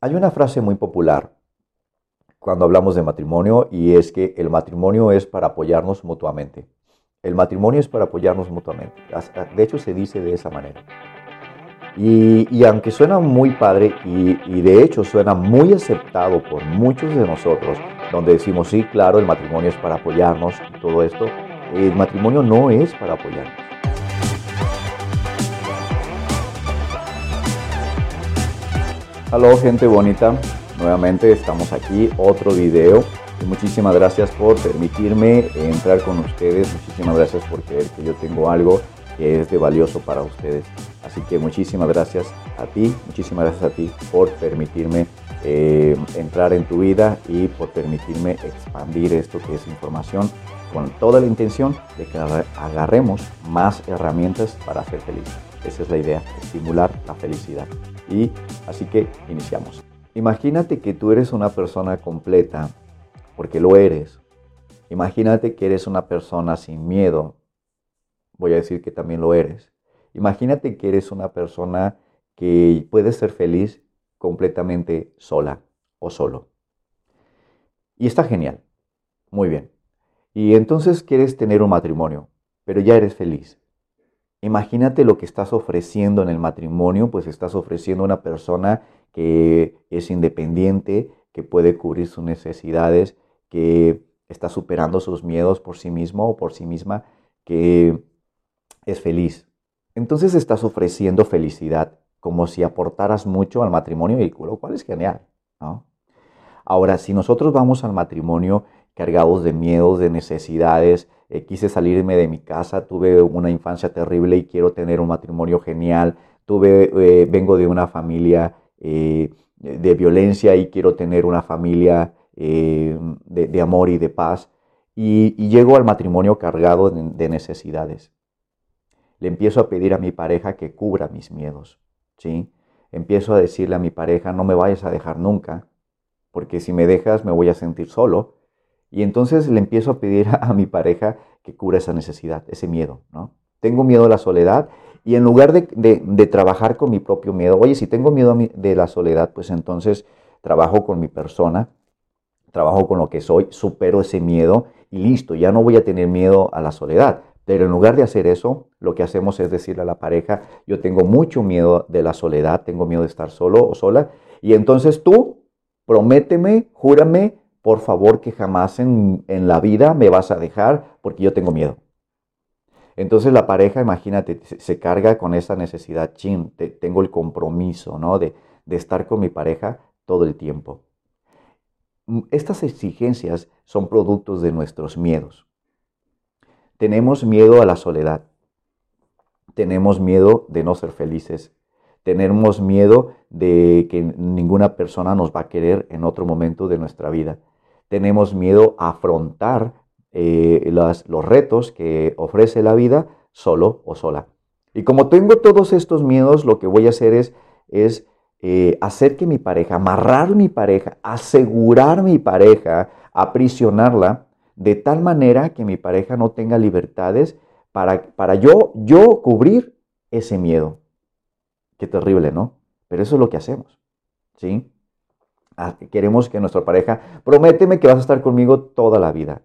Hay una frase muy popular cuando hablamos de matrimonio y es que el matrimonio es para apoyarnos mutuamente. El matrimonio es para apoyarnos mutuamente. De hecho, se dice de esa manera. Y, aunque suena muy padre y, de hecho suena muy aceptado por muchos de nosotros, donde decimos, sí, claro, el matrimonio es para apoyarnos y todo esto, el matrimonio no es para apoyarnos. Hola gente bonita, nuevamente estamos aquí, otro video. Muchísimas gracias por permitirme entrar con ustedes, muchísimas gracias por creer que yo tengo algo que es de valioso para ustedes. Así que muchísimas gracias a ti, muchísimas gracias a ti por permitirme eh, entrar en tu vida y por permitirme expandir esto que es información con toda la intención de que agarremos más herramientas para ser felices. Esa es la idea, estimular la felicidad. Y así que iniciamos. Imagínate que tú eres una persona completa, porque lo eres. Imagínate que eres una persona sin miedo, voy a decir que también lo eres. Imagínate que eres una persona que puede ser feliz completamente sola o solo. Y está genial. Muy bien. Y entonces quieres tener un matrimonio, pero ya eres feliz. Imagínate lo que estás ofreciendo en el matrimonio, pues estás ofreciendo una persona que es independiente, que puede cubrir sus necesidades, que está superando sus miedos por sí mismo o por sí misma, que es feliz. Entonces estás ofreciendo felicidad como si aportaras mucho al matrimonio, y lo cual es genial. Ahora, si nosotros vamos al matrimonio cargados de miedos, de necesidades, eh, quise salirme de mi casa, tuve una infancia terrible y quiero tener un matrimonio genial, tuve, eh, vengo de una familia eh, de violencia y quiero tener una familia de, amor y de paz, y, llego al matrimonio cargado de necesidades le empiezo a pedir a mi pareja que cubra mis miedos, ¿sí? Empiezo a decirle a mi pareja, no me vayas a dejar nunca, porque si me dejas me voy a sentir solo. Y entonces le empiezo a pedir a, mi pareja que cubra esa necesidad, ese miedo, ¿no? Tengo miedo a la soledad y en lugar de, trabajar con mi propio miedo, oye, si tengo miedo de la soledad, pues entonces trabajo con mi persona, trabajo con lo que soy, supero ese miedo y listo, ya no voy a tener miedo a la soledad. Pero en lugar de hacer eso, lo que hacemos es decirle a la pareja, yo tengo mucho miedo de la soledad, tengo miedo de estar solo o sola, y entonces tú, prométeme, júrame, por favor, que jamás en, la vida me vas a dejar porque yo tengo miedo. Entonces la pareja, imagínate, se, carga con esa necesidad, chin, tengo el compromiso, ¿no? De, de estar con mi pareja todo el tiempo. Mm, estas exigencias son productos de nuestros miedos. Tenemos miedo a la soledad. Tenemos miedo de no ser felices. Tenemos miedo de que ninguna persona nos va a querer en otro momento de nuestra vida. Tenemos miedo a afrontar eh, los retos que ofrece la vida solo o sola. Y como tengo todos estos miedos, lo que voy a hacer es, eh, hacer que mi pareja, amarrar mi pareja, asegurar mi pareja, aprisionarla de tal manera que mi pareja no tenga libertades para, para yo, yo cubrir ese miedo. Qué terrible, ¿no? Pero eso es lo que hacemos, ¿sí? Queremos que nuestra pareja, prométeme que vas a estar conmigo toda la vida.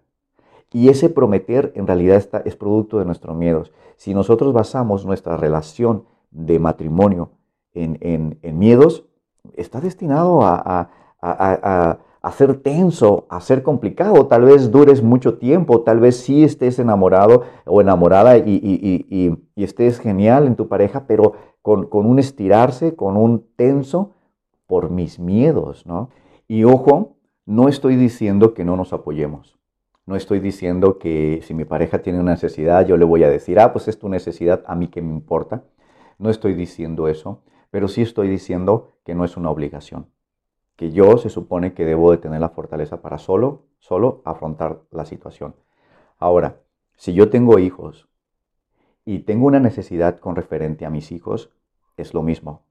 Y ese prometer en realidad está, es producto de nuestros miedos. Si nosotros basamos nuestra relación de matrimonio en, miedos, está destinado a, a ser tenso, a ser complicado. Tal vez dures mucho tiempo, tal vez sí estés enamorado o enamorada y, estés genial en tu pareja, pero con, un estirarse, con un tenso por mis miedos, ¿no? Y ojo, no estoy diciendo que no nos apoyemos. No estoy diciendo que si mi pareja tiene una necesidad, yo le voy a decir, ah, pues es tu necesidad, a mí que me importa. No estoy diciendo eso, pero sí estoy diciendo que no es una obligación que yo se supone que debo de tener la fortaleza para solo, solo afrontar la situación. Ahora, si yo tengo hijos y tengo una necesidad con referente a mis hijos, es lo mismo.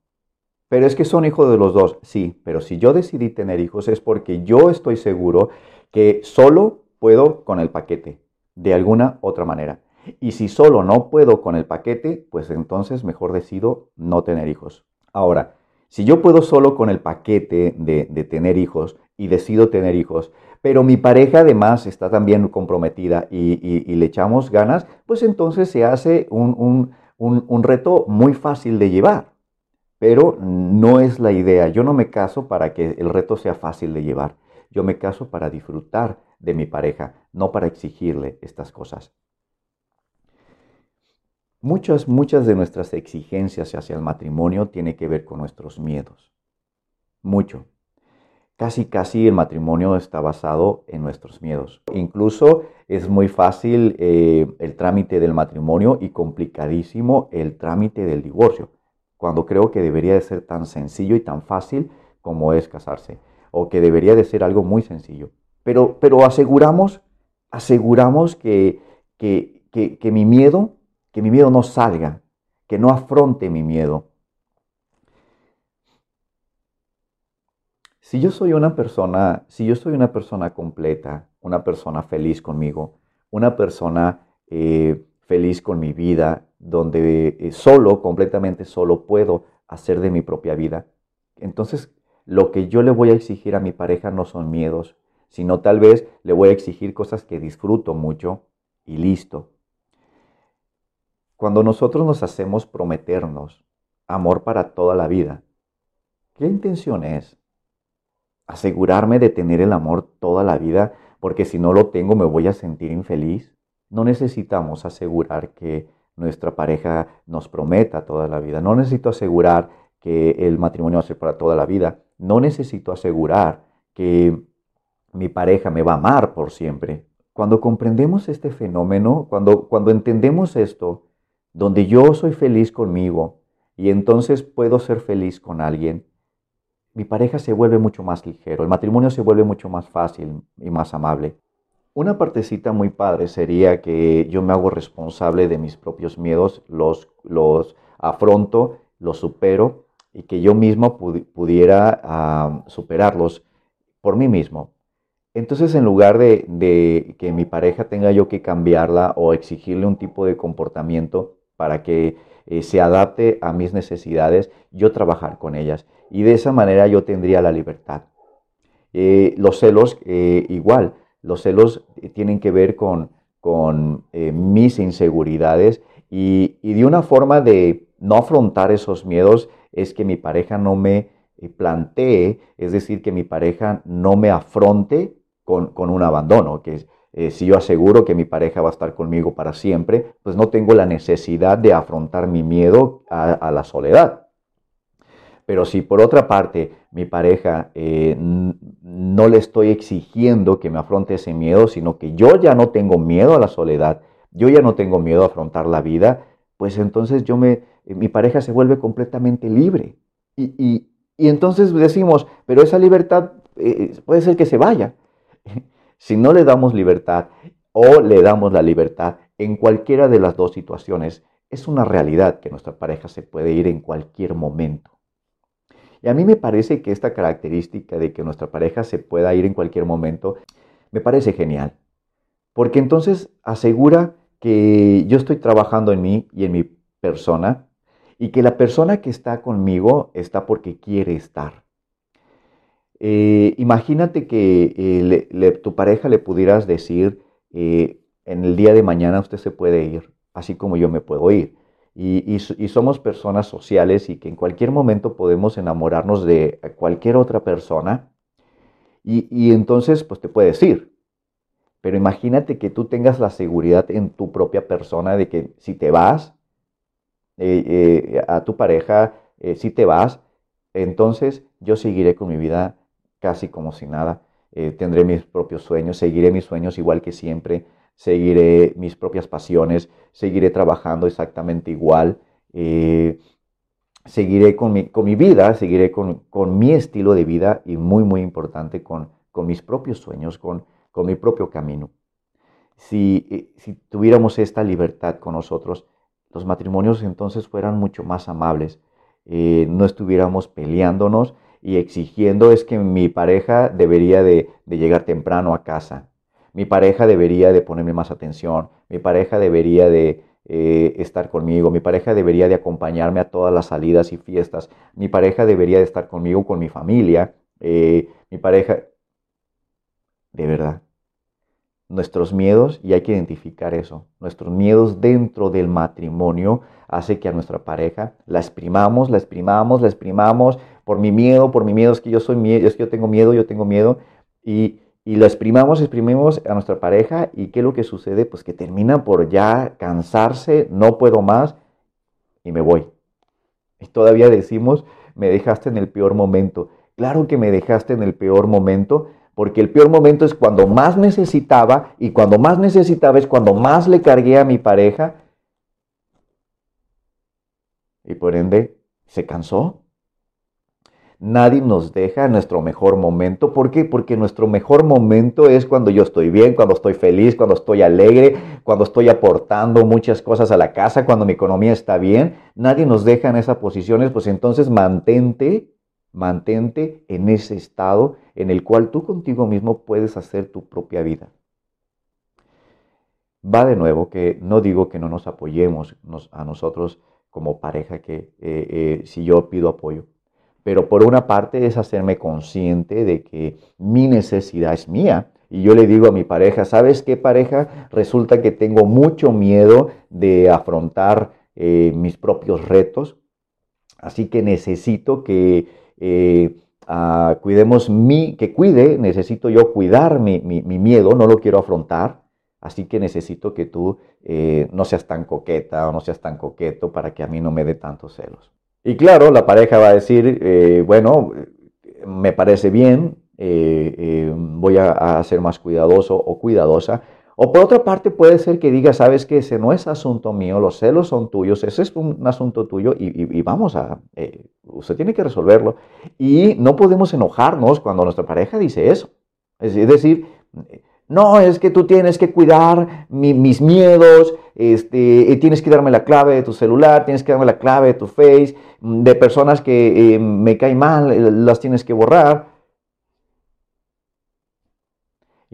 Pero es que son hijos de los dos, sí, pero si yo decidí tener hijos es porque yo estoy seguro que solo puedo con el paquete, de alguna otra manera. Y si solo no puedo con el paquete, pues entonces mejor decido no tener hijos. Ahora, Si yo puedo solo con el paquete de, tener hijos y decido tener hijos, pero mi pareja además está también comprometida y, le echamos ganas, pues entonces se hace un, un reto muy fácil de llevar. Pero no es la idea. Yo no me caso para que el reto sea fácil de llevar. Yo me caso para disfrutar de mi pareja, no para exigirle estas cosas. Muchas, muchas de nuestras exigencias hacia el matrimonio tienen que ver con nuestros miedos. Mucho. Casi, casi el matrimonio está basado en nuestros miedos. Incluso es muy fácil eh, el trámite del matrimonio y complicadísimo el trámite del divorcio, cuando creo que debería de ser tan sencillo y tan fácil como es casarse, o que debería de ser algo muy sencillo. Pero, pero aseguramos, aseguramos que, que, que mi miedo que mi miedo no salga, que no afronte mi miedo. Si yo soy una persona, si yo soy una persona completa, una persona feliz conmigo, una persona eh, feliz con mi vida, donde eh, solo, completamente solo puedo hacer de mi propia vida, entonces lo que yo le voy a exigir a mi pareja no son miedos, sino tal vez le voy a exigir cosas que disfruto mucho y listo. Cuando nosotros nos hacemos prometernos amor para toda la vida, ¿qué intención es? ¿Asegurarme de tener el amor toda la vida porque si no lo tengo me voy a sentir infeliz? No necesitamos asegurar que nuestra pareja nos prometa toda la vida. No necesito asegurar que el matrimonio va a ser para toda la vida. No necesito asegurar que mi pareja me va a amar por siempre. Cuando comprendemos este fenómeno, cuando, cuando entendemos esto, donde yo soy feliz conmigo y entonces puedo ser feliz con alguien, mi pareja se vuelve mucho más ligero, el matrimonio se vuelve mucho más fácil y más amable. Una partecita muy padre sería que yo me hago responsable de mis propios miedos, los, los afronto, los supero y que yo mismo pudiera superarlos por mí mismo. Entonces, en lugar de, que mi pareja tenga yo que cambiarla o exigirle un tipo de comportamiento, para que eh, se adapte a mis necesidades, yo trabajar con ellas. Y de esa manera yo tendría la libertad. Eh, los celos, eh, igual, los celos tienen que ver con, con mis inseguridades y, y, de una forma de no afrontar esos miedos es que mi pareja no me plantee, es decir, que mi pareja no me afronte con, con un abandono, que eh, si yo aseguro que mi pareja va a estar conmigo para siempre, pues no tengo la necesidad de afrontar mi miedo a, la soledad. Pero si por otra parte mi pareja eh, no le estoy exigiendo que me afronte ese miedo, sino que yo ya no tengo miedo a la soledad, yo ya no tengo miedo a afrontar la vida, pues entonces yo me, mi pareja se vuelve completamente libre. Y, entonces decimos, pero esa libertad eh, puede ser que se vaya. Si no le damos libertad o le damos la libertad en cualquiera de las dos situaciones, es una realidad que nuestra pareja se puede ir en cualquier momento. Y a mí me parece que esta característica de que nuestra pareja se pueda ir en cualquier momento, me parece genial. Porque entonces asegura que yo estoy trabajando en mí y en mi persona y que la persona que está conmigo está porque quiere estar. Eh, imagínate que eh, tu pareja le pudieras decir, eh, en el día de mañana usted se puede ir, así como yo me puedo ir. Y, somos personas sociales y que en cualquier momento podemos enamorarnos de cualquier otra persona y, entonces pues te puedes ir. Pero imagínate que tú tengas la seguridad en tu propia persona de que si te vas a tu pareja, si te vas, entonces yo seguiré con mi vida casi como si nada. Eh, tendré mis propios sueños, seguiré mis sueños igual que siempre, seguiré mis propias pasiones, seguiré trabajando exactamente igual, eh, seguiré con mi, con mi, vida, seguiré con, con, mi estilo de vida y muy, muy importante, con, con mis propios sueños, con, mi propio camino. Si, eh, si tuviéramos esta libertad con nosotros, los matrimonios entonces fueran mucho más amables, no estuviéramos peleándonos, y exigiendo es que mi pareja debería de, llegar temprano a casa, mi pareja debería de ponerme más atención, mi pareja debería de, eh, estar conmigo, mi pareja debería de acompañarme a todas las salidas y fiestas, mi pareja debería de estar conmigo, con mi familia, eh, mi pareja, de verdad, nuestros miedos, y hay que identificar eso, nuestros miedos dentro del matrimonio hace que a nuestra pareja la exprimamos, la exprimamos, la exprimamos por mi miedo, por mi miedo, es que yo soy miedo, es que yo tengo miedo, yo tengo miedo, y, y lo exprimamos, exprimimos a nuestra pareja, y ¿qué es lo que sucede? Pues que termina por ya cansarse, no puedo más, y me voy. Y todavía decimos, me dejaste en el peor momento. Claro que me dejaste en el peor momento, porque el peor momento es cuando más necesitaba y cuando más necesitaba es cuando más le cargué a mi pareja y por ende se cansó. Nadie nos deja en nuestro mejor momento. ¿Por qué? Porque nuestro mejor momento es cuando yo estoy bien, cuando estoy feliz, cuando estoy alegre, cuando estoy aportando muchas cosas a la casa, cuando mi economía está bien. Nadie nos deja en esas posiciones, pues entonces mantente Mantente en ese estado en el cual tú contigo mismo puedes hacer tu propia vida. Va de nuevo que no digo que no nos apoyemos a nosotros como pareja, que eh, eh, si yo pido apoyo, pero por una parte es hacerme consciente de que mi necesidad es mía. Y yo le digo a mi pareja, ¿sabes qué pareja? Resulta que tengo mucho miedo de afrontar eh, mis propios retos, así que necesito que eh, cuidemos mi, que cuide, necesito yo cuidar mi, miedo, no lo quiero afrontar, así que necesito que tú eh, no seas tan coqueta o no seas tan coqueto para que a mí no me dé tantos celos. Y claro, la pareja va a decir, eh, bueno, me parece bien, voy a, ser más cuidadoso o cuidadosa, o por otra parte puede ser que diga, sabes que ese no es asunto mío, los celos son tuyos, ese es un asunto tuyo y, vamos a, eh, usted tiene que resolverlo. Y no podemos enojarnos cuando nuestra pareja dice eso. Es decir, no, es que tú tienes que cuidar mis miedos, este, tienes que darme la clave de tu celular, tienes que darme la clave de tu face, de personas que eh, me caen mal, las tienes que borrar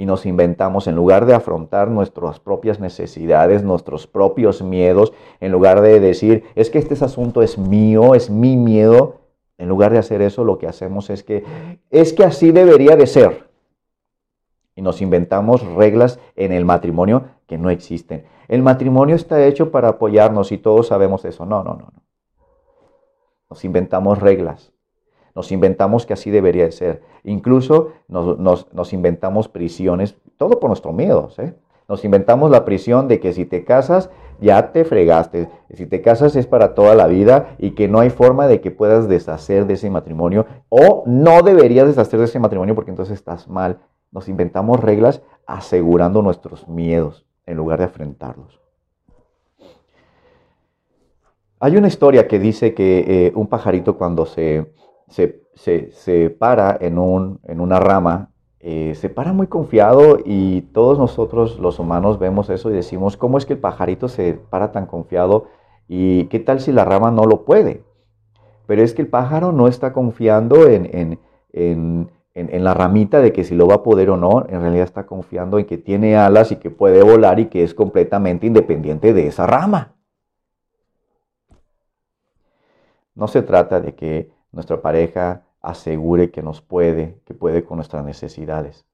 y nos inventamos, en lugar de afrontar nuestras propias necesidades, nuestros propios miedos, en lugar de decir, es que este asunto es mío, es mi miedo, en lugar de hacer eso, lo que hacemos es que, es que así debería de ser. Y nos inventamos reglas en el matrimonio que no existen. El matrimonio está hecho para apoyarnos y todos sabemos eso. No, no, no. no. Nos inventamos reglas. Nos inventamos que así debería de ser. Incluso nos, inventamos prisiones, todo por nuestro miedo. ¿eh? Nos inventamos la prisión de que si te casas, ya te fregaste. Si te casas es para toda la vida y que no hay forma de que puedas deshacer de ese matrimonio o no deberías deshacer de ese matrimonio porque entonces estás mal. Nos inventamos reglas asegurando nuestros miedos en lugar de enfrentarlos. Hay una historia que dice que eh, un pajarito cuando se, se, para en, un, en una rama, eh, se para muy confiado y todos nosotros los humanos vemos eso y decimos, ¿cómo es que el pajarito se para tan confiado? ¿Y qué tal si la rama no lo puede? Pero es que el pájaro no está confiando en, en la ramita de que si lo va a poder o no, en realidad está confiando en que tiene alas y que puede volar y que es completamente independiente de esa rama. No se trata de que nuestra pareja asegure que nos puede, que puede con nuestras necesidades.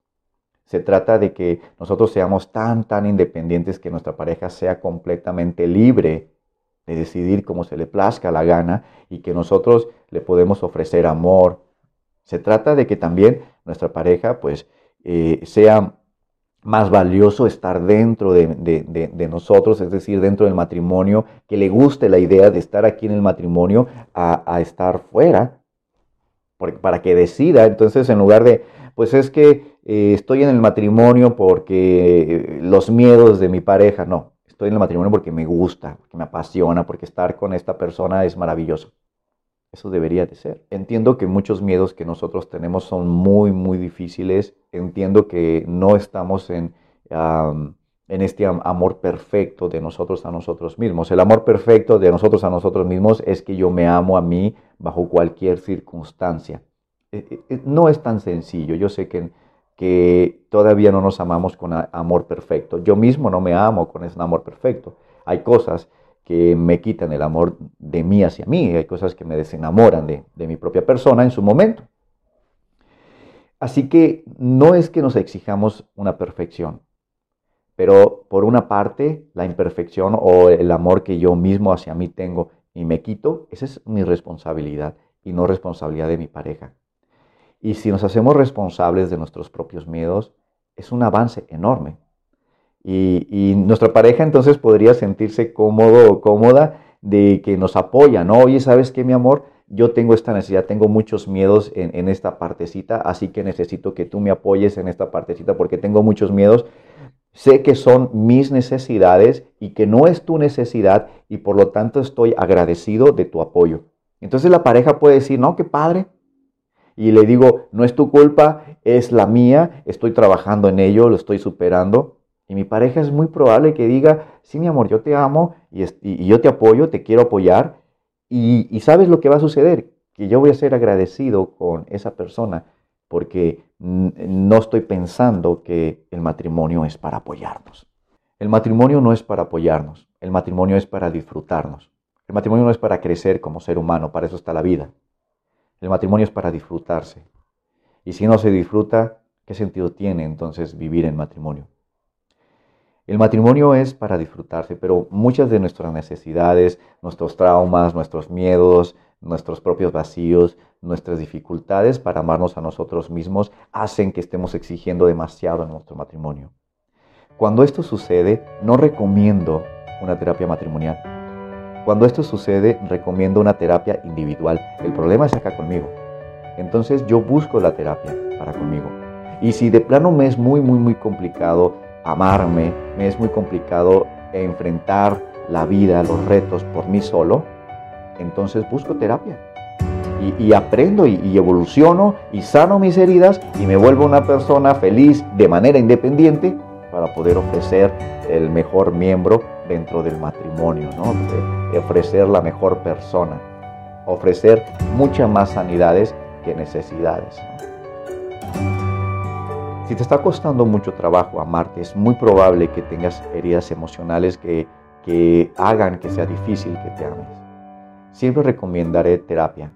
Se trata de que nosotros seamos tan, tan independientes que nuestra pareja sea completamente libre de decidir cómo se le plazca la gana y que nosotros le podemos ofrecer amor. Se trata de que también nuestra pareja pues eh, sea más valioso estar dentro de, nosotros, es decir, dentro del matrimonio, que le guste la idea de estar aquí en el matrimonio a, estar fuera, para que decida. Entonces, en lugar de, pues es que eh, estoy en el matrimonio porque eh, los miedos de mi pareja, no, estoy en el matrimonio porque me gusta, porque me apasiona, porque estar con esta persona es maravilloso. Eso debería de ser. Entiendo que muchos miedos que nosotros tenemos son muy, muy difíciles. Entiendo que no estamos en, en este amor perfecto de nosotros a nosotros mismos. El amor perfecto de nosotros a nosotros mismos es que yo me amo a mí bajo cualquier circunstancia. Eh, eh, eh, no es tan sencillo. Yo sé que, que todavía no nos amamos con amor perfecto. Yo mismo no me amo con ese amor perfecto. hay cosas que me quitan el amor de mí hacia mí, hay cosas que me desenamoran de, de mi propia persona en su momento. Así que no es que nos exijamos una perfección, pero por una parte la imperfección o el amor que yo mismo hacia mí tengo y me quito, esa es mi responsabilidad y no responsabilidad de mi pareja. Y si nos hacemos responsables de nuestros propios miedos, es un avance enorme. Y, nuestra pareja entonces podría sentirse cómodo o cómoda de que nos apoya, ¿no? Oye, ¿sabes qué, mi amor? Yo tengo esta necesidad, tengo muchos miedos en, en esta partecita, así que necesito que tú me apoyes en esta partecita porque tengo muchos miedos. Sé que son mis necesidades y que no es tu necesidad y por lo tanto estoy agradecido de tu apoyo. Entonces la pareja puede decir, no, qué padre. Y le digo, no es tu culpa, es la mía, estoy trabajando en ello, lo estoy superando. Y mi pareja es muy probable que diga, sí, mi amor, yo te amo y, yo te apoyo, te quiero apoyar. Y, y sabes lo que va a suceder, que yo voy a ser agradecido con esa persona porque no estoy pensando que el matrimonio es para apoyarnos. El matrimonio no es para apoyarnos, el matrimonio es para disfrutarnos. El matrimonio no es para crecer como ser humano, para eso está la vida. El matrimonio es para disfrutarse. Y si no se disfruta, ¿qué sentido tiene entonces vivir en matrimonio? El matrimonio es para disfrutarse, pero muchas de nuestras necesidades, nuestros traumas, nuestros miedos, nuestros propios vacíos, nuestras dificultades para amarnos a nosotros mismos hacen que estemos exigiendo demasiado en nuestro matrimonio. Cuando esto sucede, no recomiendo una terapia matrimonial. Cuando esto sucede, recomiendo una terapia individual. El problema es acá conmigo. Entonces yo busco la terapia para conmigo. Y si de plano me es muy, muy, muy complicado amarme, me es muy complicado enfrentar la vida, los retos por mí solo, entonces busco terapia. Y, aprendo y, evoluciono y sano mis heridas y me vuelvo una persona feliz de manera independiente para poder ofrecer el mejor miembro dentro del matrimonio, ¿no? De ofrecer la mejor persona, ofrecer muchas más sanidades que necesidades. Si te está costando mucho trabajo amarte, es muy probable que tengas heridas emocionales que, que hagan que sea difícil que te ames. Siempre recomendaré terapia.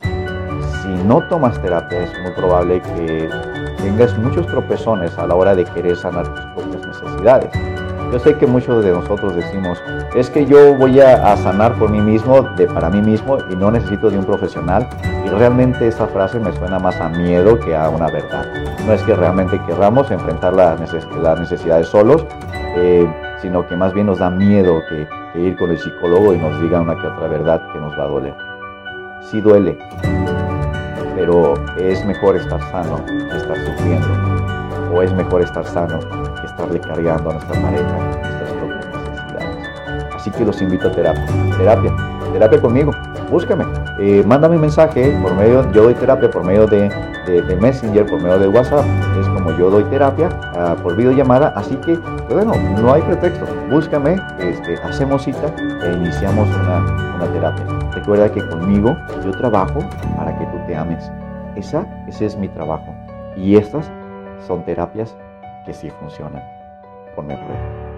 Si no tomas terapia, es muy probable que tengas muchos tropezones a la hora de querer sanar tus propias necesidades. Yo sé que muchos de nosotros decimos, es que yo voy a, sanar por mí mismo, de, para mí mismo, y no necesito de un profesional. Y realmente esa frase me suena más a miedo que a una verdad. No es que realmente querramos enfrentar las, necesidades solos, eh, sino que más bien nos da miedo que, que ir con el psicólogo y nos diga una que otra verdad que nos va a doler. Sí duele, pero es mejor estar sano que estar sufriendo. O es mejor estar sano estarle cargando a nuestra pareja nuestras propias necesidades. Así que los invito a terapia. Terapia. Terapia conmigo. Búscame. Eh, mándame un mensaje por medio, yo doy terapia por medio de, Messenger, por medio de WhatsApp. Es como yo doy terapia uh, por videollamada. Así que, pues bueno, no hay pretexto. Búscame, este, hacemos cita e iniciamos una, una terapia. Recuerda que conmigo yo trabajo para que tú te ames. Esa, ese es mi trabajo. Y estas son terapias que sí funcionan. Ponme prueba.